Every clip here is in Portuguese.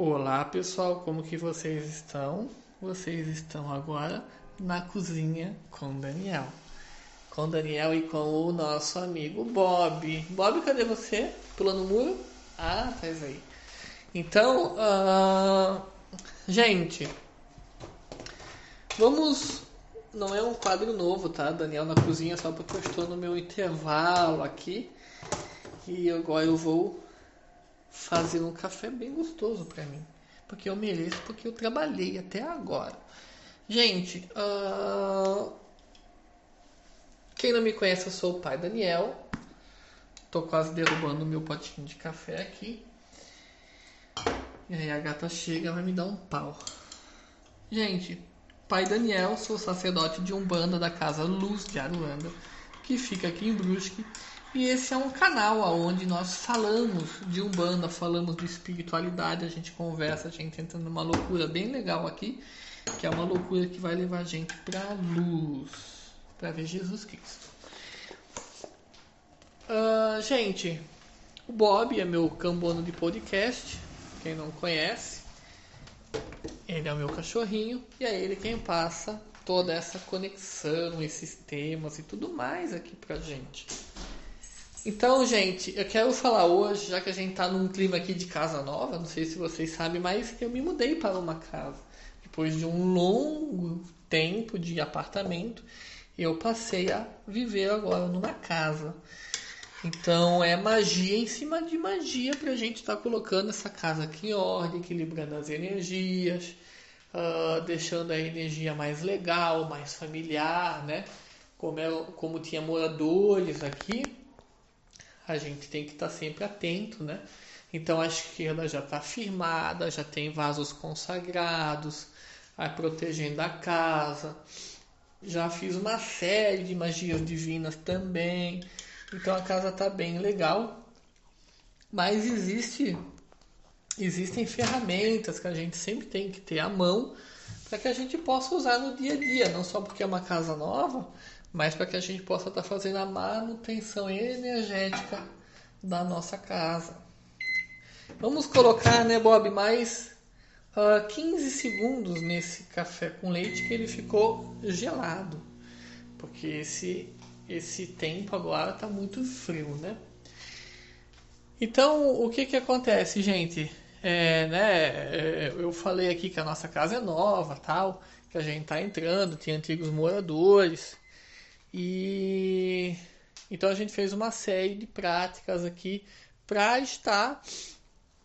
Olá pessoal, como que vocês estão? Vocês estão agora na cozinha com Daniel. Com Daniel e com o nosso amigo Bob. Bob, cadê você? Pulando o muro? Ah, tá aí. Então, uh... gente, vamos. Não é um quadro novo, tá? Daniel na cozinha, só porque eu estou no meu intervalo aqui. E agora eu vou fazer um café bem gostoso para mim. Porque eu mereço, porque eu trabalhei até agora. Gente, uh... quem não me conhece, eu sou o pai Daniel. Tô quase derrubando o meu potinho de café aqui. E aí a gata chega vai me dar um pau. Gente, pai Daniel, sou sacerdote de Umbanda da Casa Luz de Aruanda, que fica aqui em Brusque e esse é um canal onde nós falamos de Umbanda, falamos de espiritualidade, a gente conversa, a gente entra numa loucura bem legal aqui, que é uma loucura que vai levar a gente para luz, para ver Jesus Cristo. Uh, gente, o Bob é meu cambono de podcast, quem não conhece, ele é o meu cachorrinho e é ele quem passa toda essa conexão, esses temas e tudo mais aqui pra gente. Então, gente, eu quero falar hoje, já que a gente tá num clima aqui de casa nova, não sei se vocês sabem, mas eu me mudei para uma casa. Depois de um longo tempo de apartamento, eu passei a viver agora numa casa. Então é magia em cima de magia para a gente estar tá colocando essa casa aqui em ordem, equilibrando as energias, uh, deixando a energia mais legal, mais familiar, né? Como, é, como tinha moradores aqui, a gente tem que estar tá sempre atento, né? Então a esquerda já está firmada, já tem vasos consagrados, vai protegendo a casa. Já fiz uma série de magias divinas também. Então a casa está bem legal. Mas existe existem ferramentas que a gente sempre tem que ter à mão para que a gente possa usar no dia a dia, não só porque é uma casa nova, mas para que a gente possa estar tá fazendo a manutenção energética da nossa casa. Vamos colocar, né, Bob, mais uh, ah, 15 segundos nesse café com leite que ele ficou gelado, porque esse esse tempo agora está muito frio, né? Então, o que que acontece, gente? É, né, é, eu falei aqui que a nossa casa é nova, tal, que a gente está entrando, tem antigos moradores. E então a gente fez uma série de práticas aqui para estar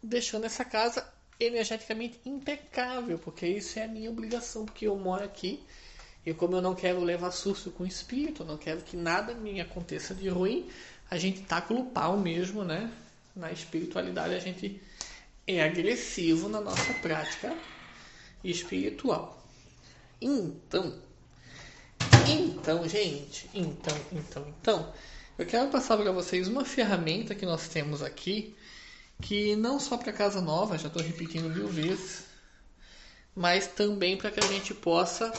deixando essa casa energeticamente impecável, porque isso é a minha obrigação, porque eu moro aqui e como eu não quero levar susto com o espírito, não quero que nada me aconteça de ruim, a gente taca o pau mesmo, né? Na espiritualidade a gente é agressivo na nossa prática espiritual. Então, então, gente, então, então, então, eu quero passar para vocês uma ferramenta que nós temos aqui, que não só para casa nova, já estou repetindo mil vezes, mas também para que a gente possa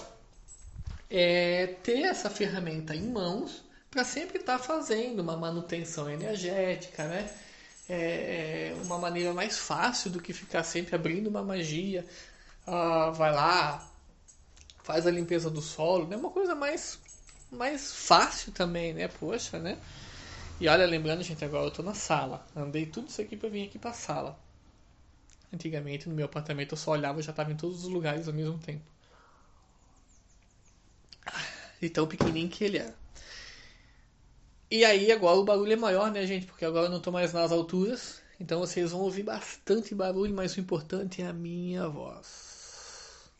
é, ter essa ferramenta em mãos para sempre estar tá fazendo uma manutenção energética, né? É, é, uma maneira mais fácil do que ficar sempre abrindo uma magia. Ah, vai lá, faz a limpeza do solo, é né? uma coisa mais, mais fácil também, né? Poxa, né? E olha, lembrando, gente, agora eu tô na sala. Andei tudo isso aqui para vir aqui pra sala. Antigamente, no meu apartamento, eu só olhava e já tava em todos os lugares ao mesmo tempo. E tão pequenininho que ele era. E aí, agora o barulho é maior, né, gente? Porque agora eu não tô mais nas alturas. Então vocês vão ouvir bastante barulho, mas o importante é a minha voz.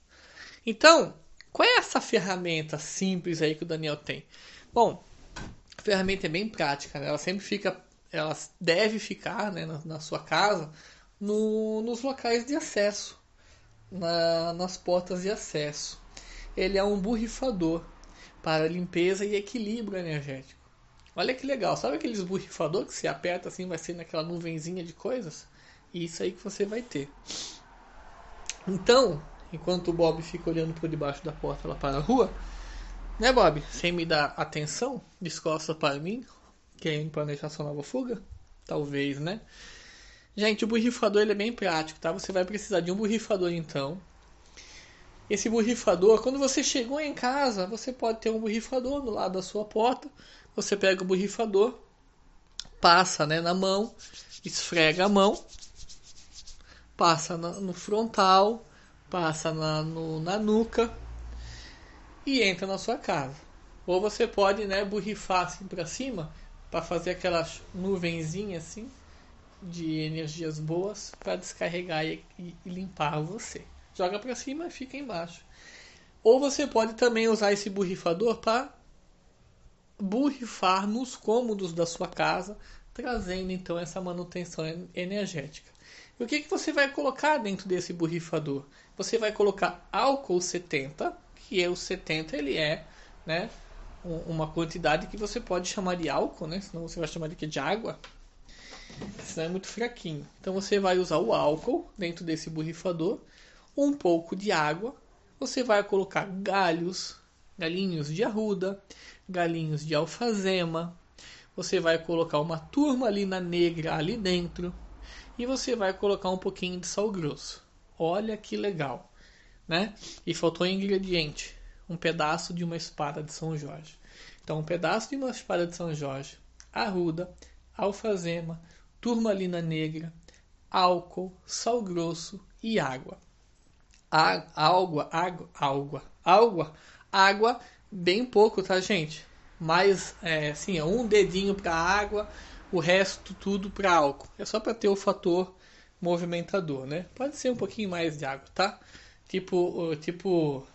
Então, qual é essa ferramenta simples aí que o Daniel tem? Bom, a ferramenta é bem prática, né? ela sempre fica, ela deve ficar né, na, na sua casa no, nos locais de acesso, na, nas portas de acesso. Ele é um borrifador para limpeza e equilíbrio energético. Olha que legal, sabe aqueles borrifador que você aperta assim, vai ser naquela nuvenzinha de coisas? Isso aí que você vai ter. Então, enquanto o Bob fica olhando por debaixo da porta lá para a rua. Né, Bob? Sem me dar atenção, descosta para mim, querendo planejar sua nova fuga? Talvez, né? Gente, o borrifador ele é bem prático, tá? Você vai precisar de um borrifador então. Esse borrifador, quando você chegou em casa, você pode ter um borrifador do lado da sua porta. Você pega o borrifador, passa né, na mão, esfrega a mão, passa no frontal, passa na, no, na nuca e entra na sua casa. Ou você pode né, borrifar assim para cima para fazer aquelas nuvenzinhas assim de energias boas para descarregar e, e, e limpar você. Joga para cima e fica embaixo. Ou você pode também usar esse borrifador para borrifar nos cômodos da sua casa, trazendo então essa manutenção energética. E o que, que você vai colocar dentro desse borrifador? Você vai colocar álcool 70, que é o 70 ele é né, uma quantidade que você pode chamar de álcool, né? senão você vai chamar de, de água. Senão é muito fraquinho. Então você vai usar o álcool dentro desse borrifador, um pouco de água. Você vai colocar galhos, galinhos de arruda, galinhos de alfazema. Você vai colocar uma turmalina negra ali dentro. E você vai colocar um pouquinho de sal grosso. Olha que legal, né? E faltou um ingrediente, um pedaço de uma espada de São Jorge. Então, um pedaço de uma espada de São Jorge, arruda, alfazema, turmalina negra, álcool, sal grosso e água. água, água, água, água, água, bem pouco, tá, gente? Mas, é, assim, é um dedinho para água, o resto tudo para álcool. É só para ter o fator movimentador, né? Pode ser um pouquinho mais de água, tá? Tipo, tipo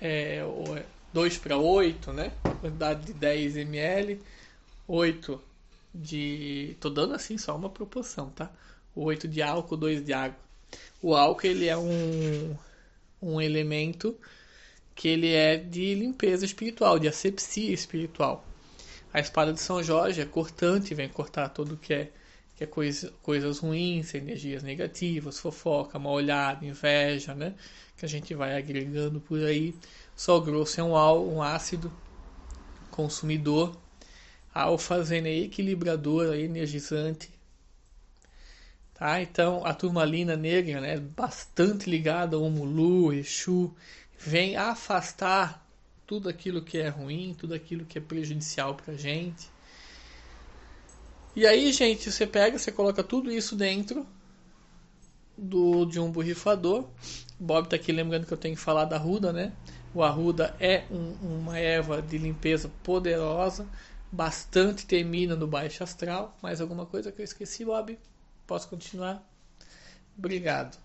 é, 2 para 8, né? Quantidade de 10 ml, 8 de. Tô dando assim só uma proporção, tá? 8 de álcool, 2 de água. O álcool ele é um, um elemento que ele é de limpeza espiritual, de asepsia espiritual. A espada de São Jorge é cortante, vem cortar tudo que é, que é coisa, coisas ruins, energias negativas, fofoca, mal olhado, inveja, né? Que a gente vai agregando por aí. Sal grosso é um, um ácido consumidor a alfazena é equilibradora, energizante. Tá? Então, a turmalina negra, né, bastante ligada ao Mulu, Exu, vem afastar tudo aquilo que é ruim, tudo aquilo que é prejudicial para gente. E aí, gente, você pega, você coloca tudo isso dentro do de um borrifador. Bob tá aqui lembrando que eu tenho que falar da arruda, né? O arruda é um, uma erva de limpeza poderosa bastante termina no baixo astral. Mais alguma coisa que eu esqueci, Bob? Posso continuar? Obrigado.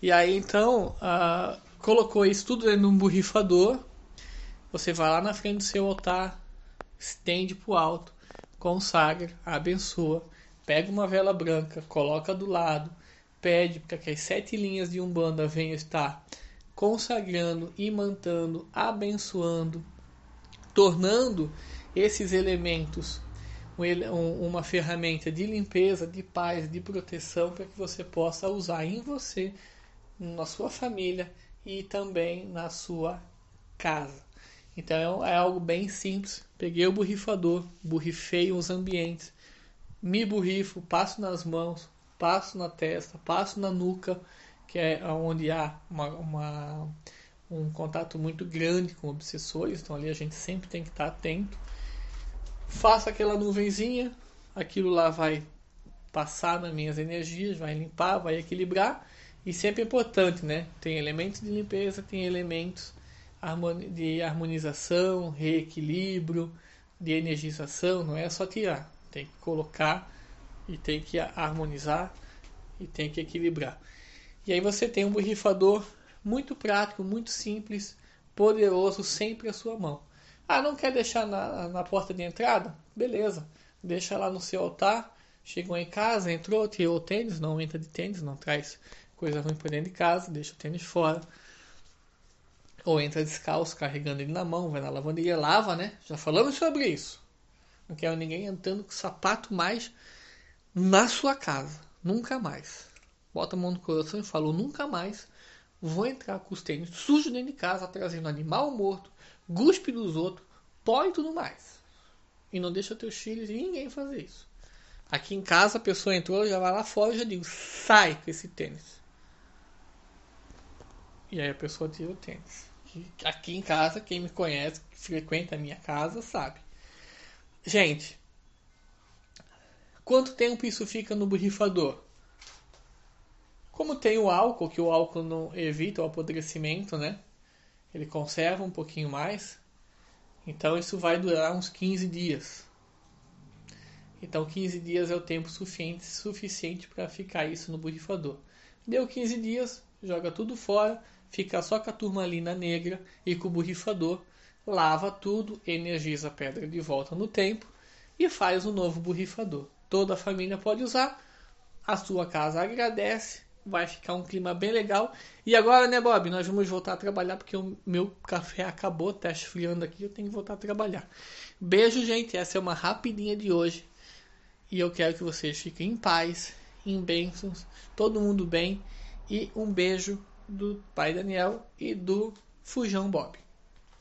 E aí então, uh, colocou isso tudo dentro de um borrifador. Você vai lá na frente do seu altar, estende para o alto, consagra, abençoa, pega uma vela branca, coloca do lado, pede para que as sete linhas de Umbanda venham estar consagrando, imantando, abençoando, tornando esses elementos uma ferramenta de limpeza, de paz, de proteção para que você possa usar em você, na sua família e também na sua casa. Então é algo bem simples. Peguei o borrifador, borrifei os ambientes, me borrifo, passo nas mãos, passo na testa, passo na nuca, que é onde há uma, uma um contato muito grande com obsessores. Então ali a gente sempre tem que estar atento faço aquela nuvenzinha, aquilo lá vai passar nas minhas energias, vai limpar, vai equilibrar. E sempre é importante, né? Tem elementos de limpeza, tem elementos de harmonização, reequilíbrio, de energização. Não é só tirar, tem que colocar e tem que harmonizar e tem que equilibrar. E aí você tem um borrifador muito prático, muito simples, poderoso, sempre à sua mão. Ah, não quer deixar na, na porta de entrada? Beleza, deixa lá no seu altar. Chegou em casa, entrou, tirou o tênis, não entra de tênis, não traz coisa ruim para dentro de casa, deixa o tênis fora. Ou entra descalço, carregando ele na mão, vai na lavanderia, lava, né? Já falamos sobre isso. Não quero ninguém entrando com sapato mais na sua casa. Nunca mais. Bota a mão no coração e falou: nunca mais vou entrar com os tênis sujos dentro de casa, trazendo animal morto, guspe dos outros, pó e tudo mais. E não deixa teus filhos e ninguém fazer isso. Aqui em casa a pessoa entrou, já vai lá fora e já digo, sai com esse tênis. E aí a pessoa tira o tênis. Aqui em casa, quem me conhece, que frequenta a minha casa, sabe. Gente, quanto tempo isso fica no borrifador? Como tem o álcool, que o álcool não evita o apodrecimento, né? Ele conserva um pouquinho mais. Então isso vai durar uns 15 dias. Então 15 dias é o tempo suficiente, suficiente para ficar isso no borrifador. Deu 15 dias, joga tudo fora, fica só com a turmalina negra e com o borrifador, lava tudo, energiza a pedra de volta no tempo e faz um novo borrifador. Toda a família pode usar, a sua casa agradece vai ficar um clima bem legal. E agora, né, Bob? Nós vamos voltar a trabalhar porque o meu café acabou, tá esfriando aqui, eu tenho que voltar a trabalhar. Beijo, gente. Essa é uma rapidinha de hoje. E eu quero que vocês fiquem em paz, em bênçãos, todo mundo bem. E um beijo do pai Daniel e do Fujão Bob.